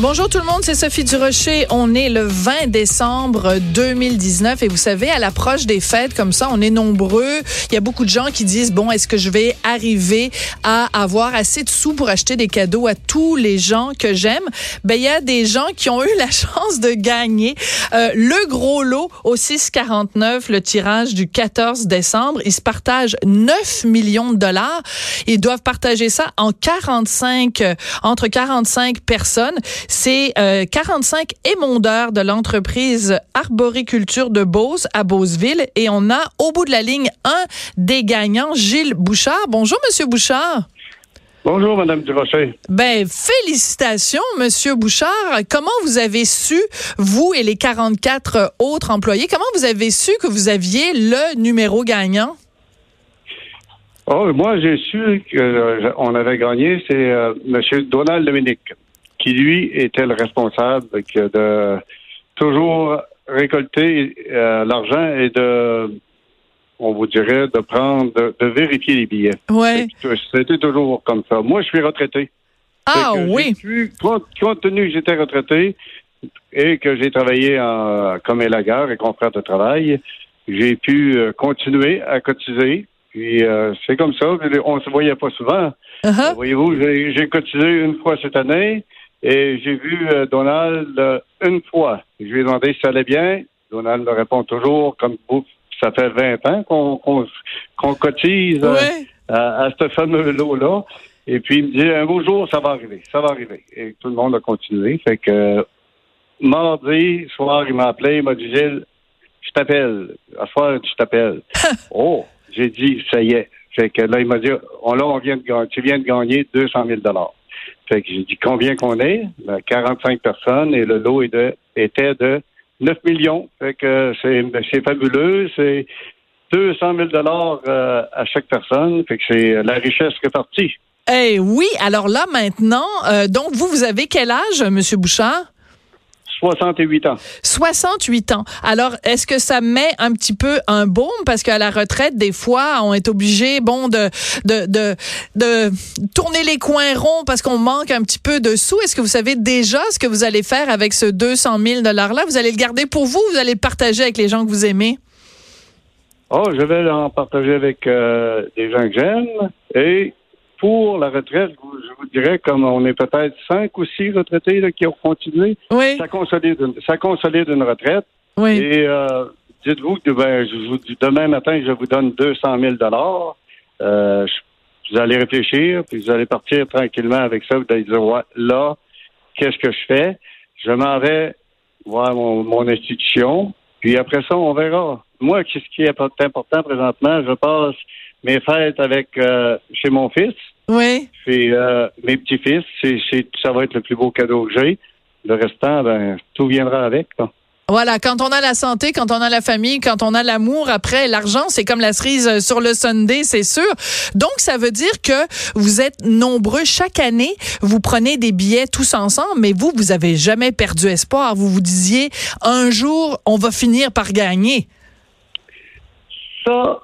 Bonjour tout le monde, c'est Sophie Durocher. On est le 20 décembre 2019 et vous savez, à l'approche des fêtes comme ça, on est nombreux. Il y a beaucoup de gens qui disent, bon, est-ce que je vais arriver à avoir assez de sous pour acheter des cadeaux à tous les gens que j'aime? Ben, il y a des gens qui ont eu la chance de gagner euh, le gros lot au 649, le tirage du 14 décembre. Ils se partagent 9 millions de dollars. Ils doivent partager ça en 45, euh, entre 45 personnes. C'est 45 euh, émondeurs de l'entreprise Arboriculture de Beauce à Beauceville et on a au bout de la ligne un des gagnants, Gilles Bouchard. Bonjour, Monsieur Bouchard. Bonjour, Madame Durocher. Ben, félicitations, Monsieur Bouchard. Comment vous avez su, vous et les 44 autres employés, comment vous avez su que vous aviez le numéro gagnant? Oh, moi, j'ai su qu'on euh, avait gagné, c'est euh, Monsieur Donald Dominique qui lui était le responsable de toujours récolter euh, l'argent et de, on vous dirait, de prendre, de, vérifier les billets. Ouais. C'était toujours comme ça. Moi, je suis retraité. Ah oui. compte, tenu que j'étais retraité et que j'ai travaillé en, comme élagueur et confrère de travail, j'ai pu euh, continuer à cotiser. Puis euh, c'est comme ça. On se voyait pas souvent. Uh-huh. Voyez-vous, j'ai cotisé une fois cette année. Et j'ai vu euh, Donald euh, une fois. Je lui ai demandé si ça allait bien. Donald me répond toujours comme vous. Ça fait 20 ans qu'on cotise euh, à, à, ce fameux lot-là. Et puis il me dit un beau jour, ça va arriver, ça va arriver. Et tout le monde a continué. Fait que mardi soir, il m'a appelé, il m'a dit Gilles, je t'appelle. À soir, je t'appelle. oh, j'ai dit ça y est. Fait que là, il m'a dit, oh, là, on vient de tu viens de gagner 200 000 fait que j'ai dit combien qu'on est? 45 ben, personnes et le lot était de 9 millions. Fait que c'est, ben, fabuleux. C'est 200 000 dollars euh, à chaque personne. Fait que c'est la richesse répartie. Eh oui. Alors là, maintenant, euh, donc vous, vous avez quel âge, Monsieur Bouchard? 68 ans. 68 ans. Alors, est-ce que ça met un petit peu un baume? Parce qu'à la retraite, des fois, on est obligé, bon, de, de, de, de tourner les coins ronds parce qu'on manque un petit peu de sous. Est-ce que vous savez déjà ce que vous allez faire avec ce 200 000 dollars-là? Vous allez le garder pour vous ou vous allez le partager avec les gens que vous aimez? Oh, je vais en partager avec euh, des gens que j'aime et pour la retraite, dirais, comme on est peut-être cinq ou six retraités qui ont continué, ça consolide une, ça consolide une retraite. Oui. Et euh, dites-vous que ben, je demain matin, je vous donne 200 000 dollars. Euh, vous allez réfléchir, puis vous allez partir tranquillement avec ça. Vous allez dire, ouais, là, qu'est-ce que je fais? Je m'en vais voir mon, mon institution, puis après ça, on verra. Moi, ce qui est important présentement, je passe mes fêtes avec euh, chez mon fils. Oui. Puis euh, mes petits-fils, c'est, ça va être le plus beau cadeau que j'ai. Le restant, ben, tout viendra avec. Voilà, quand on a la santé, quand on a la famille, quand on a l'amour, après l'argent, c'est comme la cerise sur le Sunday, c'est sûr. Donc ça veut dire que vous êtes nombreux chaque année, vous prenez des billets tous ensemble, mais vous vous avez jamais perdu espoir. Vous vous disiez un jour on va finir par gagner. Ça,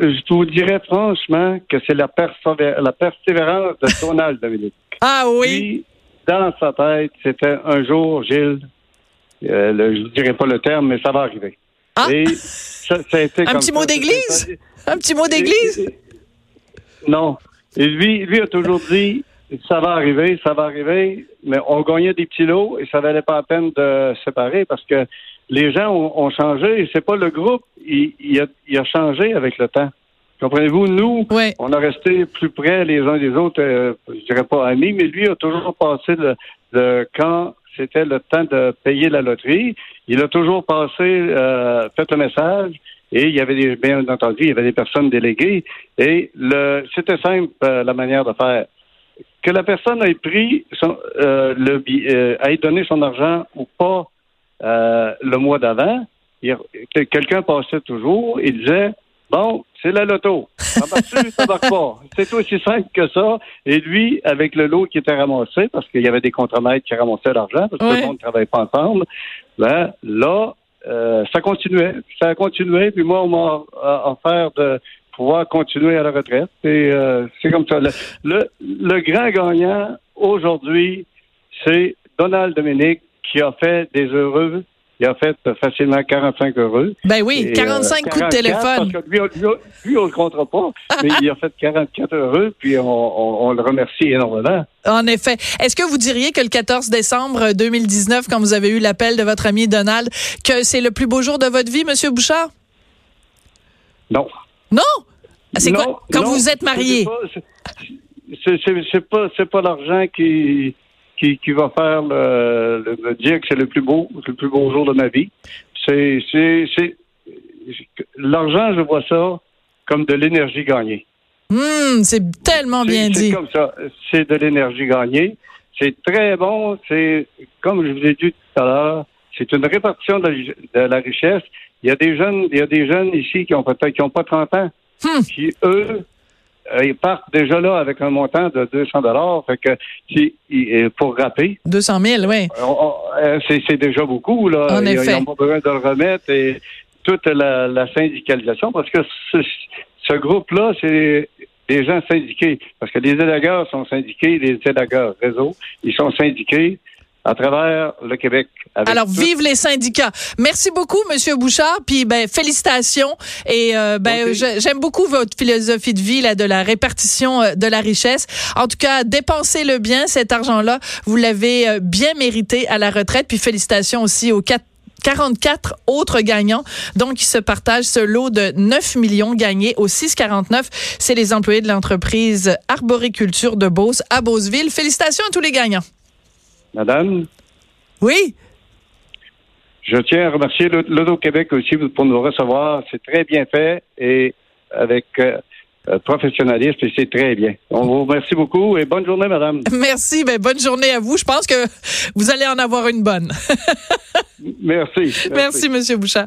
je vous dirais franchement que c'est la, la persévérance de Donald Dominique. Ah oui? dans sa tête, c'était un jour, Gilles, euh, je ne dirais pas le terme, mais ça va arriver. Ah? un petit mot d'église? Un petit mot d'église? Non. Et lui, lui a toujours dit, ça va arriver, ça va arriver, mais on gagnait des petits lots et ça valait pas la peine de séparer parce que les gens ont, changé. C'est pas le groupe, il, a, changé avec le temps. Comprenez-vous, nous, on a resté plus près les uns des autres, euh, je dirais pas amis, mais lui a toujours passé le, quand c'était le temps de payer la loterie, il a toujours passé, euh, fait le message, et il y avait des, bien entendu, il y avait des personnes déléguées, et le, c'était simple euh, la manière de faire. Que la personne ait pris son, euh, le, ait donné son argent ou pas euh, le mois d'avant, quelqu'un passait toujours et disait Bon, c'est la loto. ça marche pas. C'est aussi simple que ça. Et lui, avec le lot qui était ramassé, parce qu'il y avait des contremaîtres qui ramassaient l'argent, parce que tout le monde ne travaille pas ensemble, ben, là, euh, ça continuait. Ça a continué, puis moi, on m'a offert de pouvoir continuer à la retraite. Et euh, c'est comme ça. Le, le, grand gagnant aujourd'hui, c'est Donald Dominique qui a fait des heureux il a fait facilement 45 heureux. Ben oui, 45 euh, coups de téléphone. Parce que lui, lui, on le comptera pas, mais il a fait 44 heureux, puis on, on, le remercie énormément. En effet. Est-ce que vous diriez que le 14 décembre 2019, quand vous avez eu l'appel de votre ami Donald, que c'est le plus beau jour de votre vie, Monsieur Bouchard? Non. Non? C'est quoi? Quand vous vous êtes marié? C'est pas, pas, pas l'argent qui qui, va faire le, le, dire que c'est le plus beau, le plus beau jour de ma vie. C'est, c'est, l'argent, je vois ça comme de l'énergie gagnée. Hum, c'est tellement bien dit. C'est comme ça. C'est de l'énergie gagnée. C'est très bon. C'est, comme je vous ai dit tout à l'heure, c'est une répartition de la, richesse. Il y a des jeunes, il y a des jeunes ici qui ont peut-être, qui ont pas 30 ans, hum. qui, eux, ils partent déjà là avec un montant de 200 dollars. Fait que euh, pour rapper. 200 000, oui. Euh, c'est déjà beaucoup là. En ils n'ont pas besoin de le remettre et toute la, syndicalisation parce que ce, groupe-là, c'est des gens syndiqués. Parce que les élagueurs sont syndiqués, les élagueurs réseau, ils sont syndiqués à travers le Québec. Alors, vive les syndicats. Merci beaucoup, Monsieur Bouchard. Puis, ben, félicitations. Et euh, ben, j'aime beaucoup votre philosophie de vie là, de la répartition euh, de la richesse. En tout cas, dépensez-le bien cet argent-là. Vous l'avez euh, bien mérité à la retraite. Puis, félicitations aussi aux quatre 44 autres gagnants. Donc, ils se partagent ce lot de 9 millions gagnés au 649. C'est les employés de l'entreprise Arboriculture de Beauce à Beauceville. Félicitations à tous les gagnants. Madame? Oui? Je tiens à remercier l'Auto-Québec aussi pour nous recevoir. C'est très bien fait et avec euh, euh, professionnalisme et c'est très bien. On vous remercie beaucoup et bonne journée, madame. Merci. Ben, bonne journée à vous. Je pense que vous allez en avoir une bonne. merci. Merci, merci Monsieur Bouchard.